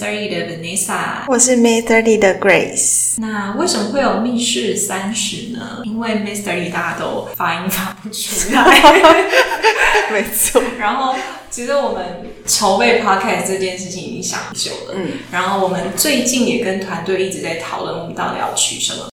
Thirty 的 Vanessa，我是 May Thirty 的 Grace。那为什么会有密室三十呢？因为 Thirty 大家都发音发不出来，没错。然后其实我们筹备 Podcast 这件事情已经想久了，嗯，然后我们最近也跟团队一直在讨论，我们到底要取什么。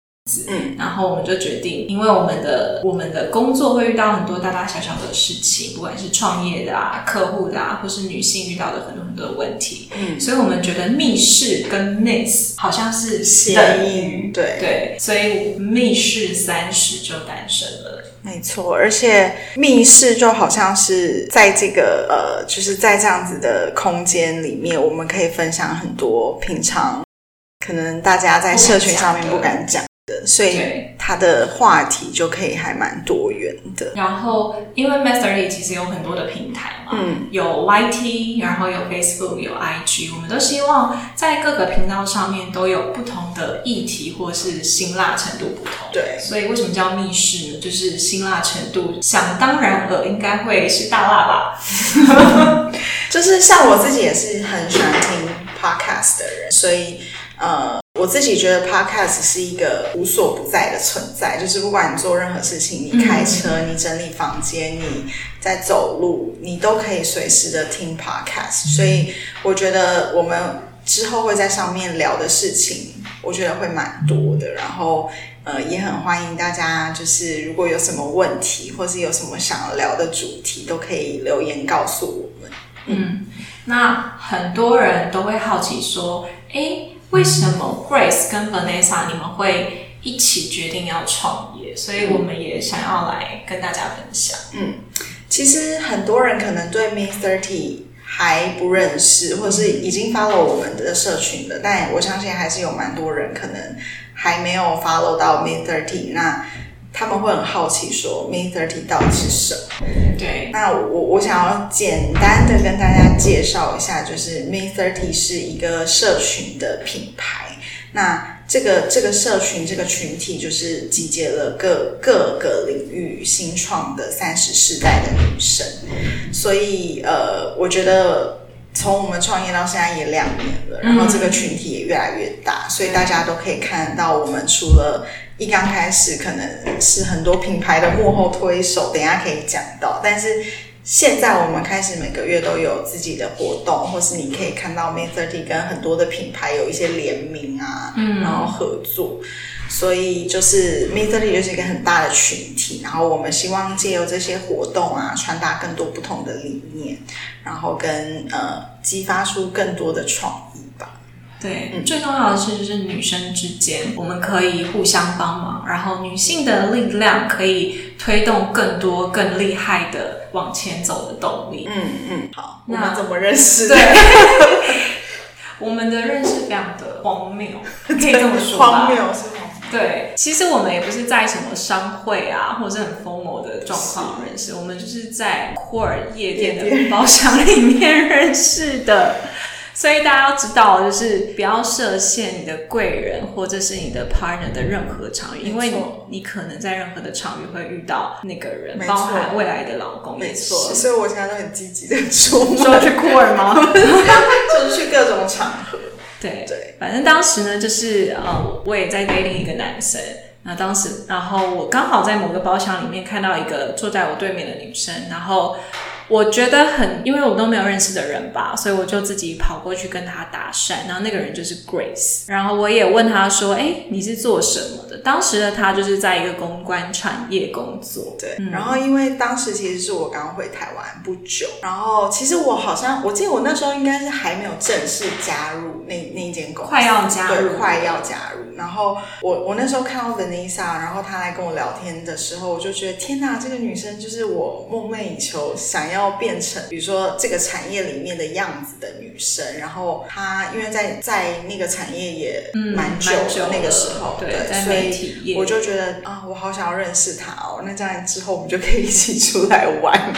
嗯，然后我们就决定，因为我们的我们的工作会遇到很多大大小小的事情，不管是创业的啊、客户的啊，或是女性遇到的很多很多的问题，嗯，所以我们觉得密室跟 miss 好像是谐音对。对，所以密室三十就诞生了。没错，而且密室就好像是在这个呃，就是在这样子的空间里面，我们可以分享很多平常可能大家在社群上面不敢讲。所以它的话题就可以还蛮多元的。然后，因为 Mastery 其实有很多的平台嘛，嗯，有 YT，然后有 Facebook，有 IG，我们都希望在各个频道上面都有不同的议题或是辛辣程度不同。对，所以为什么叫密室呢？就是辛辣程度，想当然了，应该会是大辣吧。就是像我自己也是很喜欢听 Podcast 的人，所以呃。我自己觉得 podcast 是一个无所不在的存在，就是不管你做任何事情，你开车、你整理房间、你在走路，你都可以随时的听 podcast。所以我觉得我们之后会在上面聊的事情，我觉得会蛮多的。然后呃，也很欢迎大家，就是如果有什么问题，或是有什么想要聊的主题，都可以留言告诉我们。嗯，那很多人都会好奇说，哎。为什么 Grace 跟 Vanessa 你们会一起决定要创业？所以我们也想要来跟大家分享。嗯，其实很多人可能对 Me Thirty 还不认识，或者是已经 follow 我们的社群了，但我相信还是有蛮多人可能还没有 follow 到 Me Thirty。那他们会很好奇说，Me Thirty 到底是什么？对，那我我想要简单的跟大家介绍一下，就是 Me Thirty 是一个社群的品牌。那这个这个社群这个群体，就是集结了各各个领域新创的三十世代的女生。所以呃，我觉得从我们创业到现在也两年了，然后这个群体也越来越大，所以大家都可以看到，我们除了一刚开始可能是很多品牌的幕后推手，等下可以讲到。但是现在我们开始每个月都有自己的活动，或是你可以看到 May Thirty 跟很多的品牌有一些联名啊，嗯，然后合作。所以就是 May Thirty 就是一个很大的群体，然后我们希望借由这些活动啊，传达更多不同的理念，然后跟呃激发出更多的创意吧。对，最重要的是就是女生之间，我们可以互相帮忙，然后女性的力量可以推动更多更厉害的往前走的动力。嗯嗯，好，我们怎么认识？对，我们的认识非常的荒谬，可以这么说荒谬是吗？对，其实我们也不是在什么商会啊，或者是很疯魔的状况认识，我们就是在库尔夜店的包厢里面认识的。所以大家要知道，就是不要设限你的贵人或者是你的 partner 的任何场域，因为你可能在任何的场域会遇到那个人，包含未来的老公。没错，所以我现在都很积极的出，说去库尔吗？就是去各种场合。对对，反正当时呢，就是呃，我也在 dating 一个男生。那当时，然后我刚好在某个包厢里面看到一个坐在我对面的女生，然后。我觉得很，因为我都没有认识的人吧，所以我就自己跑过去跟他搭讪。然后那个人就是 Grace，然后我也问他说：“哎，你是做什么的？”当时的他就是在一个公关产业工作。对，然后因为当时其实是我刚回台湾不久，然后其实我好像我记得我那时候应该是还没有正式加入那那间公司，快要加入，快要加入。然后我我那时候看到 Vanessa，然后她来跟我聊天的时候，我就觉得天哪，这个女生就是我梦寐以求想要。要变成比如说这个产业里面的样子的女生，然后她因为在在那个产业也蛮久那个时候，对，所以我就觉得啊，我好想要认识她哦。那这样之后我们就可以一起出来玩，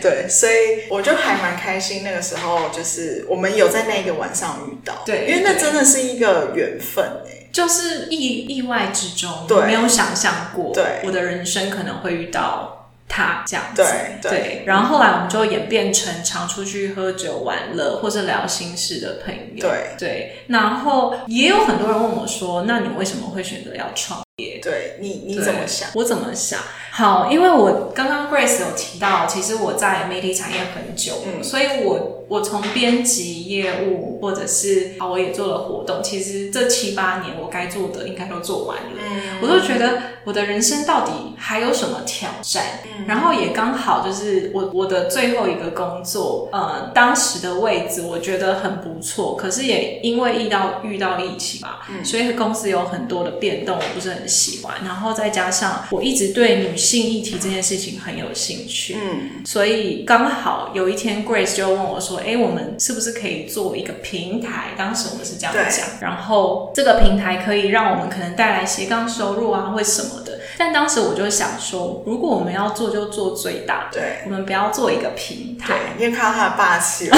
对对，所以我就还蛮开心。那个时候就是我们有在那个晚上遇到，对，因为那真的是一个缘分哎，就是意意外之中，对，没有想象过，对，我的人生可能会遇到。他这样子。对对。然后后来我们就演变成常出去喝酒玩乐或者聊心事的朋友。对对。然后也有很多人问我说：“那你为什么会选择要创业？”对你你怎么想？我怎么想？好，因为我刚刚 Grace 有提到，其实我在媒体产业很久，所以我我从编辑业务或者是啊，我也做了活动，其实这七八年我该做的应该都做完了。嗯，我都觉得我的人生到底还有什么挑战？嗯，然后也刚好就是我我的最后一个工作，呃，当时的位置我觉得很不错，可是也因为遇到遇到疫情吧，嗯，所以公司有很多的变动，我不是很喜欢。然后再加上我一直对女性议题这件事情很有兴趣，嗯，所以刚好有一天 Grace 就问我说：“哎，我们是不是可以做一个平台？”当时我们是这样讲，然后这个平台可以让我们可能带来斜杠收入啊，或什么的。但当时我就想说，如果我们要做，就做最大，对，我们不要做一个平台，因为看到他的霸气了。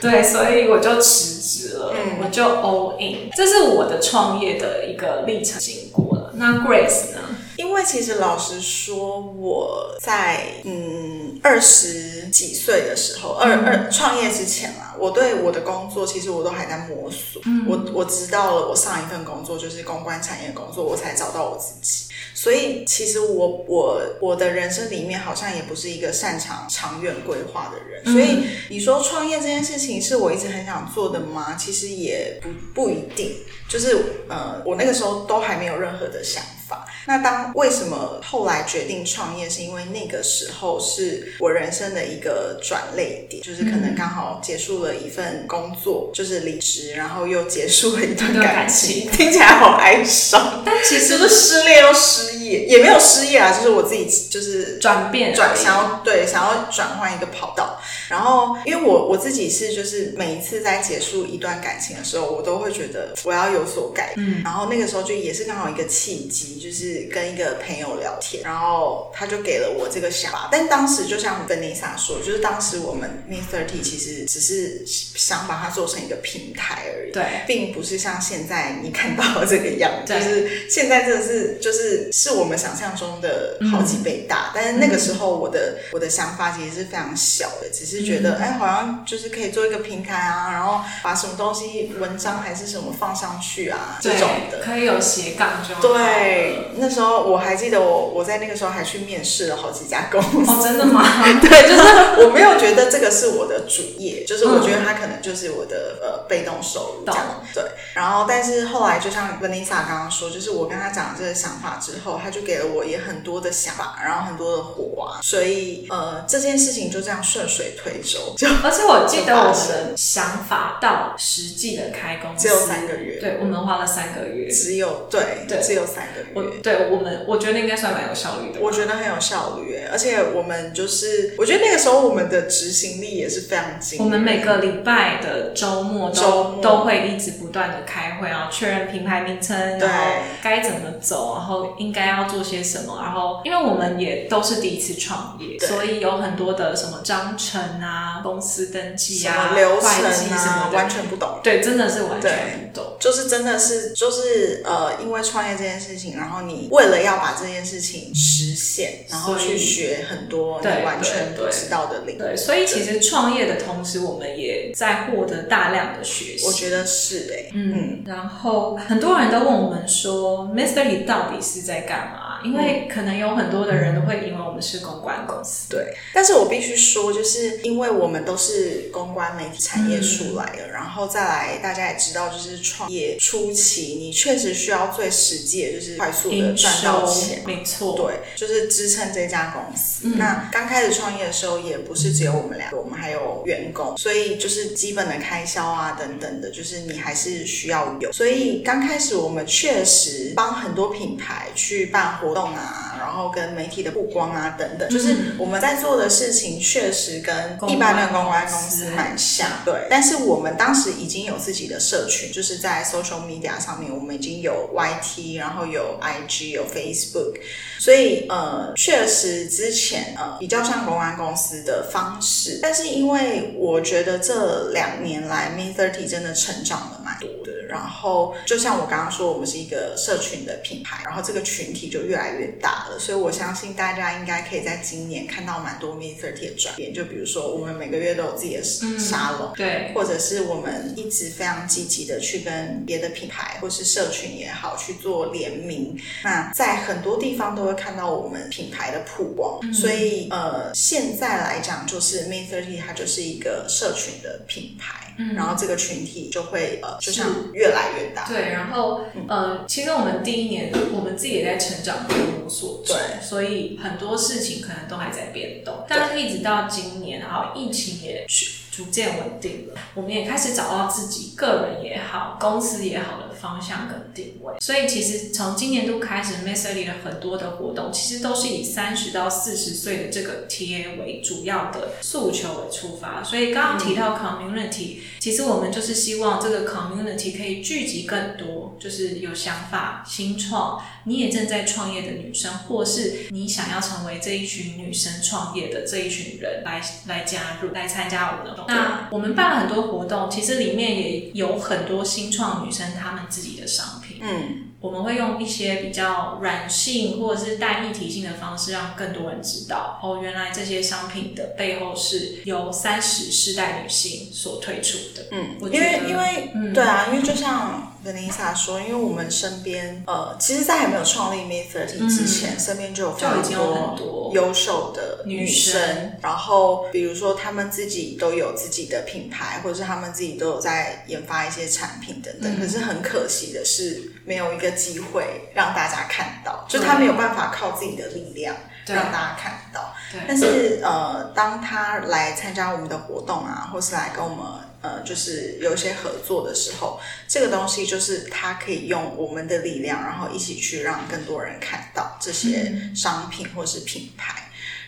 对，所以我就辞职了，我就 all in，这是我的创业的一个历程经过了。那 Grace 呢？因为其实老实说，我在嗯二十几岁的时候，二二创业之前啊，我对我的工作其实我都还在摸索。我我知道了，我上一份工作就是公关产业工作，我才找到我自己。所以其实我我我的人生里面好像也不是一个擅长长远规划的人。所以你说创业这件事情是我一直很想做的吗？其实也不不一定。就是呃，我那个时候都还没有任何的想法。那当为什么后来决定创业，是因为那个时候是我人生的一个转泪点，就是可能刚好结束了一份工作，就是离职，然后又结束了一段感情，听起来好哀伤。但其实是失恋又失业，也没有失业啊，就是我自己就是转变转，想要对想要转换一个跑道。然后因为我我自己是就是每一次在结束一段感情的时候，我都会觉得我要有所改。嗯，然后那个时候就也是刚好一个契机，就是。跟一个朋友聊天，然后他就给了我这个想法。但当时就像 Vanessa 说，就是当时我们 Me Thirty 其实只是想把它做成一个平台而已，对，并不是像现在你看到的这个样子。就是现在真的是就是是我们想象中的好几倍大。但是那个时候我的我的想法其实是非常小的，只是觉得哎，好像就是可以做一个平台啊，然后把什么东西文章还是什么放上去啊，这种的可以有斜杠就对那。那时候我还记得，我我在那个时候还去面试了好几家公司。哦，真的吗？对，就是我没有觉得这个是我的主业，就是我觉得它可能就是我的呃被动收入这样。对。然后，但是后来就像 Vanessa 刚刚说，就是我跟他讲这个想法之后，他就给了我也很多的想法，然后很多的火花，所以呃这件事情就这样顺水推舟。就 而且我记得我们的想法到实际的开工只有三个月，对我们花了三个月，只有对对只有三个月，对。我们我觉得应该算蛮有效率的。我觉得很有效率，而且我们就是，我觉得那个时候我们的执行力也是非常精。我们每个礼拜的周末都都会一直不断的开会，然后确认品牌名称，然后该怎么走，然后应该要做些什么。然后，因为我们也都是第一次创业，所以有很多的什么章程啊、公司登记啊、流程啊，完全不懂。对，真的是完全不懂。就是真的是，就是呃，因为创业这件事情，然后你。为了要把这件事情实现，然后去学很多你完全不知道的领域。对，所以其实创业的同时，我们也在获得大量的学习。我觉得是哎，嗯。然后很多人都问我们说，Mr. 你到底是在干嘛？因为可能有很多的人都会以为我们是公关公司，对。但是我必须说，就是因为我们都是公关媒体产业出来的，然后再来，大家也知道，就是创业初期，你确实需要最实际的就是快速的赚到钱，没错，对，就是支撑这家公司。那刚开始创业的时候，也不是只有我们两个，我们还有员工，所以就是基本的开销啊等等的，就是你还是需要有。所以刚开始我们确实帮很多品牌去办活。活动啊，然后跟媒体的曝光啊，等等，就是我们在做的事情确实跟一般的公关公司蛮像，对。但是我们当时已经有自己的社群，就是在 social media 上面，我们已经有 YT，然后有 IG，有 Facebook，所以呃，确实之前呃比较像公关公司的方式。但是因为我觉得这两年来，Me Thirty 真的成长了蛮多的。然后就像我刚刚说，我们是一个社群的品牌，然后这个群体就越来越大了，所以我相信大家应该可以在今年看到蛮多 Me Thirty 的转变。就比如说，我们每个月都有自己的沙龙，对，或者是我们一直非常积极的去跟别的品牌或是社群也好去做联名。那在很多地方都会看到我们品牌的曝光，所以呃，现在来讲就是 Me Thirty 它就是一个社群的品牌，然后这个群体就会呃，就像越来越大。对，然后呃，其实我们第一年我们自己也在成长跟摸索，对，所以很多事情可能都还在变动，但是一直到今年，然后疫情也逐渐稳定了，我们也开始找到自己个人也好，公司也好的方向跟定位。所以其实从今年度开始 m e s s l y 的很多的活动，其实都是以三十到四十岁的这个 TA 为主要的诉求为出发。所以刚刚提到 community，其实我们就是希望这个 community 可以聚集更多，就是有想法、新创，你也正在创业的女生，或是你想要成为这一群女生创业的这一群人，来来加入，来参加我们的。那我们办了很多活动，其实里面也有很多新创女生她们自己的商品。嗯，我们会用一些比较软性或者是带议题性的方式，让更多人知道哦，原来这些商品的背后是由三十世代女性所推出的。嗯，因为因为嗯对啊，因为就像。跟 Lisa 说，因为我们身边，呃，其实，在还没有创立 Me Thirty 之前，身边就有非常多优秀的女生。然后，比如说，她们自己都有自己的品牌，或者是她们自己都有在研发一些产品等等。可是很可惜的是，没有一个机会让大家看到，就她没有办法靠自己的力量让大家看到。但是，呃，当他来参加我们的活动啊，或是来跟我们。呃，就是有一些合作的时候，这个东西就是它可以用我们的力量，然后一起去让更多人看到这些商品或是品牌。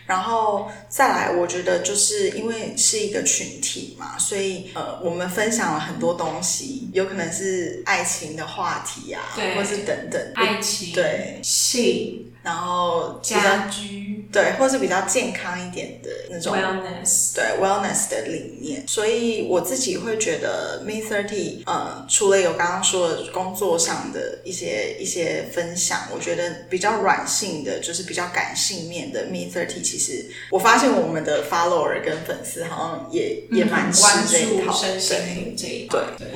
然后再来，我觉得就是因为是一个群体嘛，所以呃，我们分享了很多东西，有可能是爱情的话题啊，或是等等，爱情对性。然后家居。对，或是比较健康一点的那种 wellness 对 wellness 的理念，所以我自己会觉得 Me Thirty 呃，除了有刚刚说的工作上的一些一些分享，我觉得比较软性的，就是比较感性面的 Me Thirty，其实我发现我们的 follower 跟粉丝好像也也蛮关注身心灵这一对对。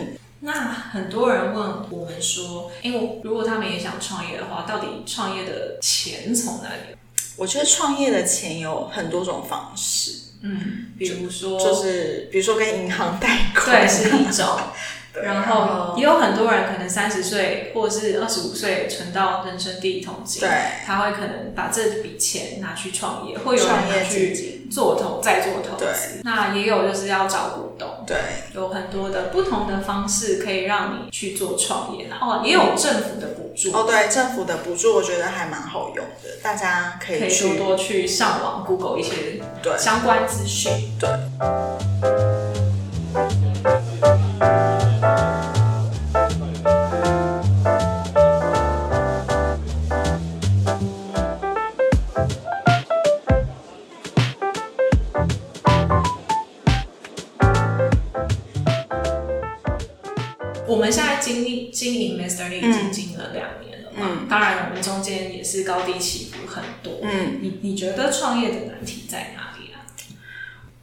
那很多人问我们说，因为如果他们也想创业的话，到底创业的钱从哪里？我觉得创业的钱有很多种方式，嗯，比如说就是比如说跟银行贷款，对，是一种。然后也有很多人可能三十岁或者是二十五岁存到人生第一桶金，对，他会可能把这笔钱拿去创业，会有人去做投再做投资。那也有就是要找股东，对，有很多的不同的方式可以让你去做创业。哦，也有政府的补助。哦，对，政府的补助我觉得还蛮好用的，大家可以可以多多去上网 Google 一些对相关资讯。对。我们现在经历经营 Master Lee 已经经营了两年了嘛，当然我们中间也是高低起伏很多。嗯，你你觉得创业的难题在哪里啊？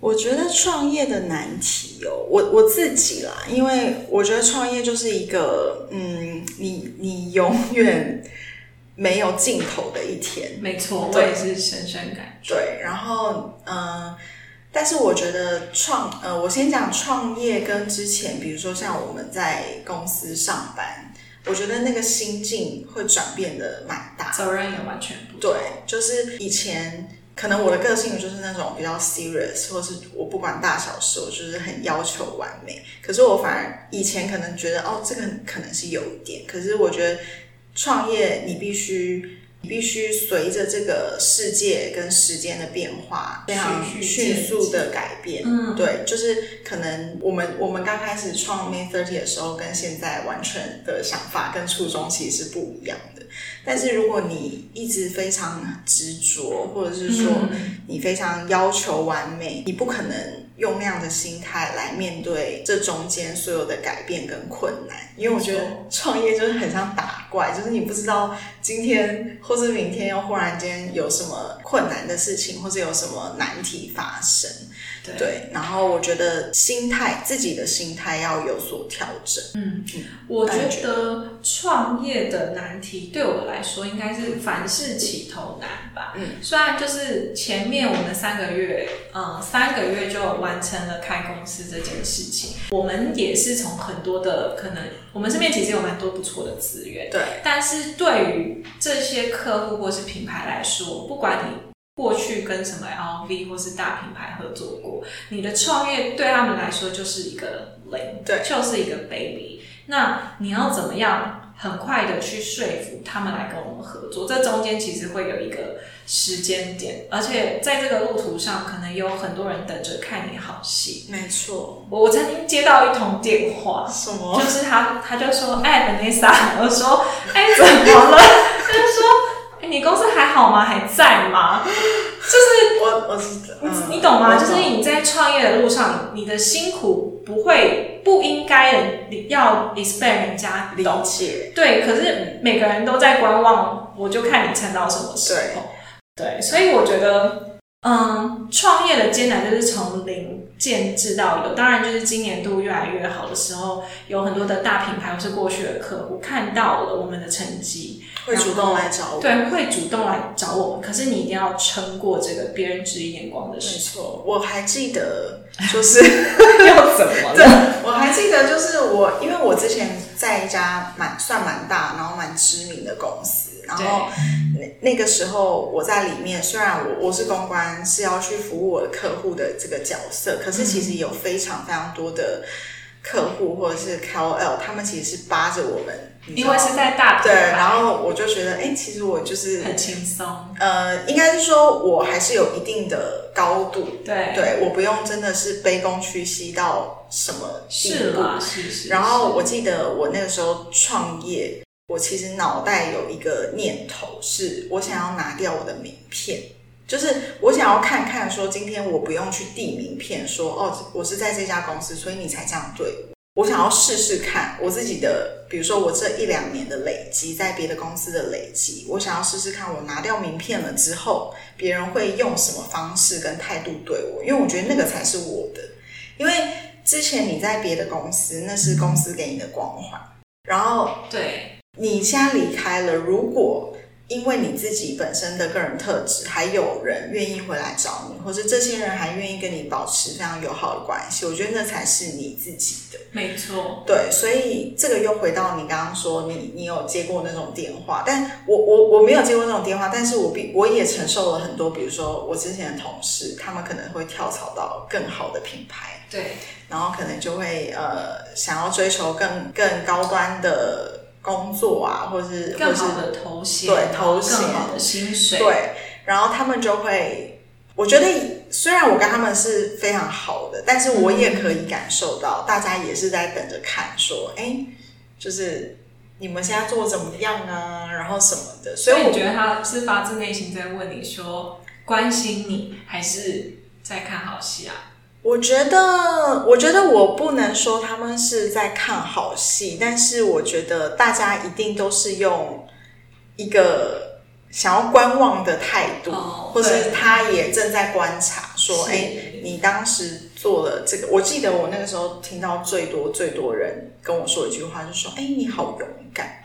我觉得创业的难题哦，我我自己啦，因为我觉得创业就是一个，嗯，你你永远没有尽头的一天。没错，我也是深深感觉。对，然后嗯。但是我觉得创呃，我先讲创业跟之前，比如说像我们在公司上班，我觉得那个心境会转变的蛮大，责任也完全不对。就是以前可能我的个性就是那种比较 serious，或是我不管大小事，我就是很要求完美。可是我反而以前可能觉得哦，这个可能是有一点。可是我觉得创业你必须。你必须随着这个世界跟时间的变化，非常迅速的改变。嗯，对，就是可能我们我们刚开始创 May Thirty 的时候，跟现在完全的想法跟初衷其实是不一样的。但是如果你一直非常执着，或者是说你非常要求完美，你不可能用那样的心态来面对这中间所有的改变跟困难。因为我觉得创业就是很像打怪，就是你不知道今天或是明天又忽然间有什么困难的事情，或者有什么难题发生。对，然后我觉得心态，自己的心态要有所调整。嗯，我觉得创业的难题对我来说，应该是凡事起头难吧。嗯，虽然就是前面我们三个月，嗯，三个月就完成了开公司这件事情，我们也是从很多的可能，我们身边其实有蛮多不错的资源。对，但是对于这些客户或是品牌来说，不管你。过去跟什么 LV 或是大品牌合作过，你的创业对他们来说就是一个零，对，就是一个 baby。那你要怎么样很快的去说服他们来跟我们合作？这中间其实会有一个时间点，而且在这个路途上，可能有很多人等着看你好戏。没错，我曾经接到一通电话，什么？就是他，他就说：“哎，Vanessa，我说，哎，怎么了？”你公司还好吗？还在吗？就是我，我是你懂吗？就是你在创业的路上，你的辛苦不会不应该要 expect 人家理解。对，可是每个人都在观望，我就看你撑到什么时候。对，所以我觉得，嗯，创业的艰难就是从零建制到有。当然，就是今年度越来越好的时候，有很多的大品牌或是过去的客户看到了我们的成绩。会主动来找我，对，会主动来找我们。可是你一定要撑过这个别人质疑眼光的时候。我还记得，就是要怎么了？我还记得，就是我，因为我之前在一家蛮算蛮大，然后蛮知名的公司，然后那那个时候我在里面，虽然我我是公关，是要去服务我的客户的这个角色，可是其实有非常非常多的。客户或者是 KOL，他们其实是扒着我们，因为是在大对，然后我就觉得，哎，其实我就是很轻松。呃，应该是说我还是有一定的高度，对，对我不用真的是卑躬屈膝到什么地步。是是。然后我记得我那个时候创业，我其实脑袋有一个念头，是我想要拿掉我的名片。就是我想要看看，说今天我不用去递名片，说哦，我是在这家公司，所以你才这样对我。我想要试试看我自己的，比如说我这一两年的累积，在别的公司的累积，我想要试试看，我拿掉名片了之后，别人会用什么方式跟态度对我？因为我觉得那个才是我的。因为之前你在别的公司，那是公司给你的光环，然后对你现在离开了，如果。因为你自己本身的个人特质，还有人愿意回来找你，或者这些人还愿意跟你保持非常友好的关系，我觉得那才是你自己的。没错，对，所以这个又回到你刚刚说，你你有接过那种电话，但我我我没有接过那种电话，但是我比我也承受了很多，比如说我之前的同事，他们可能会跳槽到更好的品牌，对，然后可能就会呃想要追求更更高端的。工作啊，或者是更好的头衔，对头衔，更好的薪水，对，然后他们就会，我觉得虽然我跟他们是非常好的，但是我也可以感受到，大家也是在等着看，说，哎，就是你们现在做怎么样啊，然后什么的，所以我觉得他是发自内心在问你说，关心你，还是在看好戏啊？我觉得，我觉得我不能说他们是在看好戏，但是我觉得大家一定都是用一个想要观望的态度，或是他也正在观察，说：“哎，你当时做了这个。”我记得我那个时候听到最多最多人跟我说一句话，就说：“哎，你好勇敢。”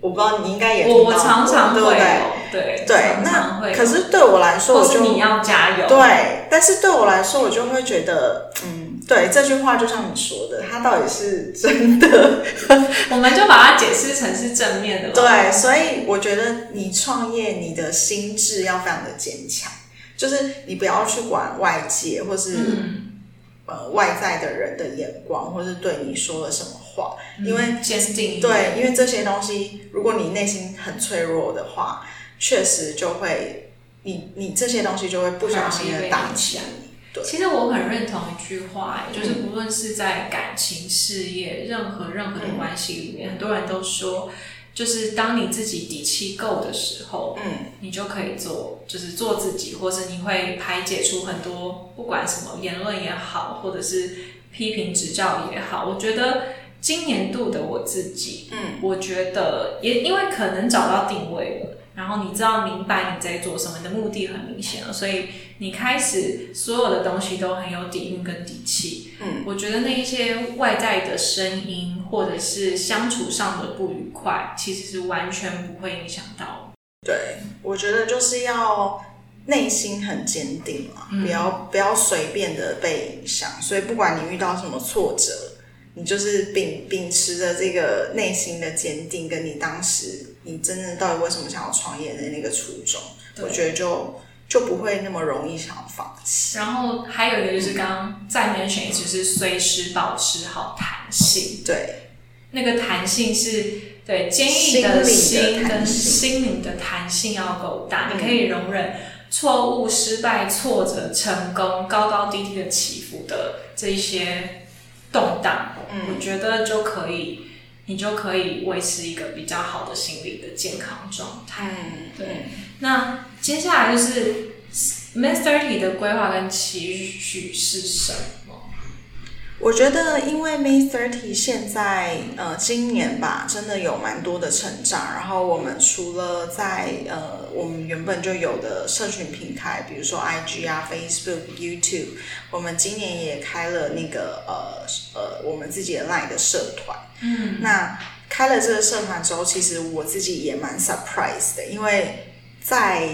我不知道你应该也我我常常对不对？对对，那可是对我来说，我就你要加油。对，但是对我来说，我就会觉得，嗯，对这句话就像你说的，它到底是真的？我们就把它解释成是正面的。对，所以我觉得你创业，你的心智要非常的坚强，就是你不要去管外界或是呃外在的人的眼光，或是对你说了什么。因为坚定对，因为这些东西，如果你内心很脆弱的话，确实就会，你你这些东西就会不小心的打起来。对，其实我很认同一句话，就是不论是在感情、事业，任何任何的关系里面，很多人都说。就是当你自己底气够的时候，嗯，你就可以做，就是做自己，或者你会排解出很多不管什么言论也好，或者是批评指教也好。我觉得今年度的我自己，嗯，我觉得也因为可能找到定位了。然后你知道明白你在做什么，你的目的很明显了，所以你开始所有的东西都很有底蕴跟底气。嗯，我觉得那一些外在的声音或者是相处上的不愉快，其实是完全不会影响到。对，我觉得就是要内心很坚定嘛，不要不要随便的被影响。所以不管你遇到什么挫折，你就是秉秉持着这个内心的坚定，跟你当时。你真的到底为什么想要创业的那个初衷，我觉得就就不会那么容易想要放弃。然后还有一个就是刚刚再 mention 一次，是随时保持好弹性。对，那个弹性是对坚毅的心跟心灵的弹性要够大，你可以容忍错误、失败、挫折、成功、高高低低的起伏的这一些动荡，我觉得就可以。你就可以维持一个比较好的心理的健康状态。嗯，对。那接下来就是 Miss Thirty 的规划跟期许是什么？我觉得，因为 May Thirty 现在呃，今年吧，真的有蛮多的成长。然后我们除了在呃，我们原本就有的社群平台，比如说 IG 啊、Facebook、YouTube，我们今年也开了那个呃呃，我们自己的 Line 的社团。嗯，那开了这个社团之后，其实我自己也蛮 surprise 的，因为在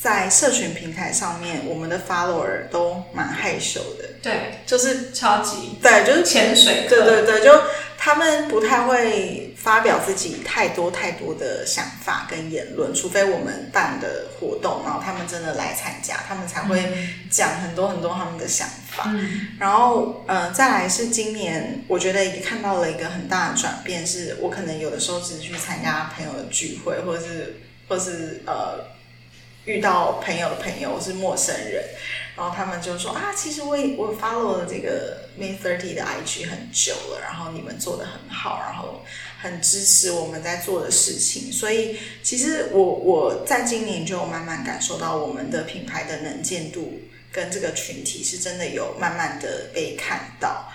在社群平台上面，我们的 follower 都蛮害羞的。对，就是超级对，就是潜水。对对对，就他们不太会发表自己太多太多的想法跟言论，除非我们办的活动，然后他们真的来参加，他们才会讲很多很多他们的想法。嗯，然后呃，再来是今年，我觉得也看到了一个很大的转变，是我可能有的时候只是去参加朋友的聚会，或者是或是呃遇到朋友的朋友是陌生人。然后他们就说啊，其实我我 follow 了这个 May Thirty 的 IG 很久了，然后你们做的很好，然后很支持我们在做的事情，所以其实我我在今年就慢慢感受到我们的品牌的能见度跟这个群体是真的有慢慢的被看到。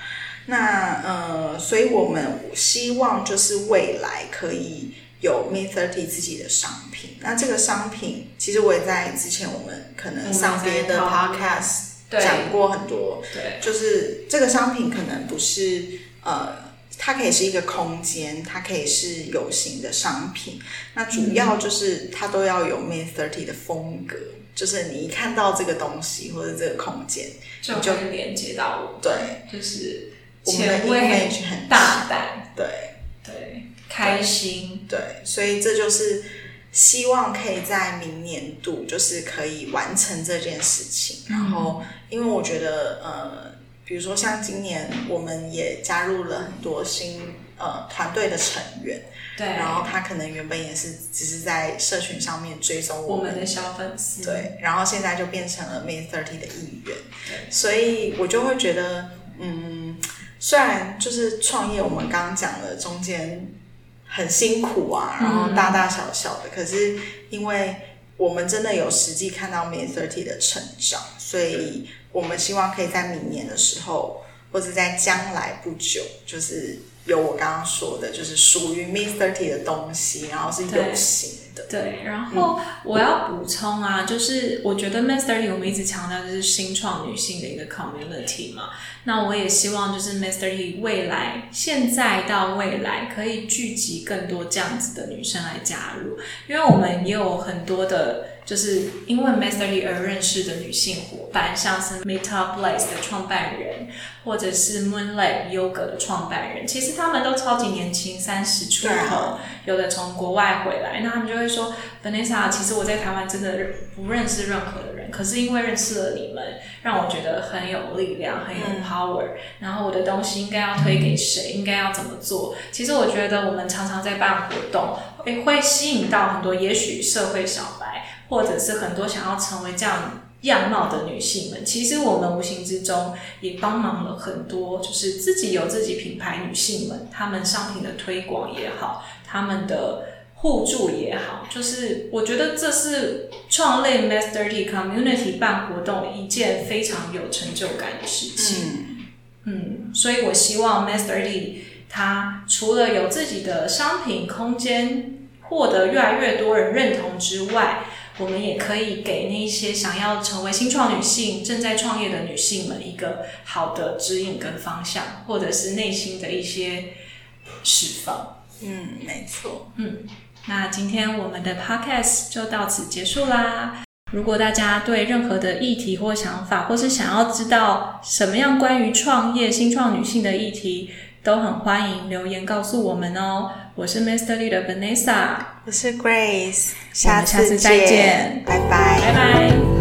那呃，所以我们希望就是未来可以。有 Me Thirty 自己的商品，那这个商品其实我也在之前我们可能上别的 Podcast 讲过很多，对，就是这个商品可能不是呃，它可以是一个空间，它可以是有形的商品，那主要就是它都要有 Me Thirty 的风格，就是你一看到这个东西或者这个空间，就就连接到我，对，就是我们的很大胆，对对。开心，对，所以这就是希望可以在明年度就是可以完成这件事情。然后，因为我觉得，呃，比如说像今年，我们也加入了很多新呃团队的成员，对，然后他可能原本也是只是在社群上面追踪我们的小粉丝，对，然后现在就变成了 Main Thirty 的一员，对，所以我就会觉得，嗯，虽然就是创业，我们刚刚讲了中间。很辛苦啊，然后大大小小的，可是因为我们真的有实际看到 Me Thirty 的成长，所以我们希望可以在明年的时候，或者在将来不久，就是有我刚刚说的，就是属于 Me Thirty 的东西，然后是有形的。对，然后我要补充啊，就是我觉得 Thirty 我们一直强调就是新创女性的一个 community 嘛。那我也希望就是. He 未来现在到未来可以聚集更多这样子的女生来加入，因为我们也有很多的，就是因为. He 而认识的女性伙伴，像是 Meta Blaze 的创办人，或者是 Moonlight Yoga 的创办人，其实他们都超级年轻，三十出头，有的从国外回来，那他们就会说，Vanessa，其实我在台湾真的不认识任何的人，可是因为认识了你们，让我觉得很有力量，很有。power，然后我的东西应该要推给谁？应该要怎么做？其实我觉得我们常常在办活动，会，会吸引到很多也许社会小白，或者是很多想要成为这样样貌的女性们。其实我们无形之中也帮忙了很多，就是自己有自己品牌女性们，她们商品的推广也好，她们的互助也好，就是我觉得这是创类 Master T Community 办活动一件非常有成就感的事情。嗯，所以我希望 Master T 它除了有自己的商品空间，获得越来越多人认同之外，我们也可以给那些想要成为新创女性、正在创业的女性们一个好的指引跟方向，或者是内心的一些释放。嗯，没错。嗯。那今天我们的 podcast 就到此结束啦。如果大家对任何的议题或想法，或是想要知道什么样关于创业、新创女性的议题，都很欢迎留言告诉我们哦。我是 Master Lee 的 Vanessa，我是 Grace，下次再见，拜拜，拜拜。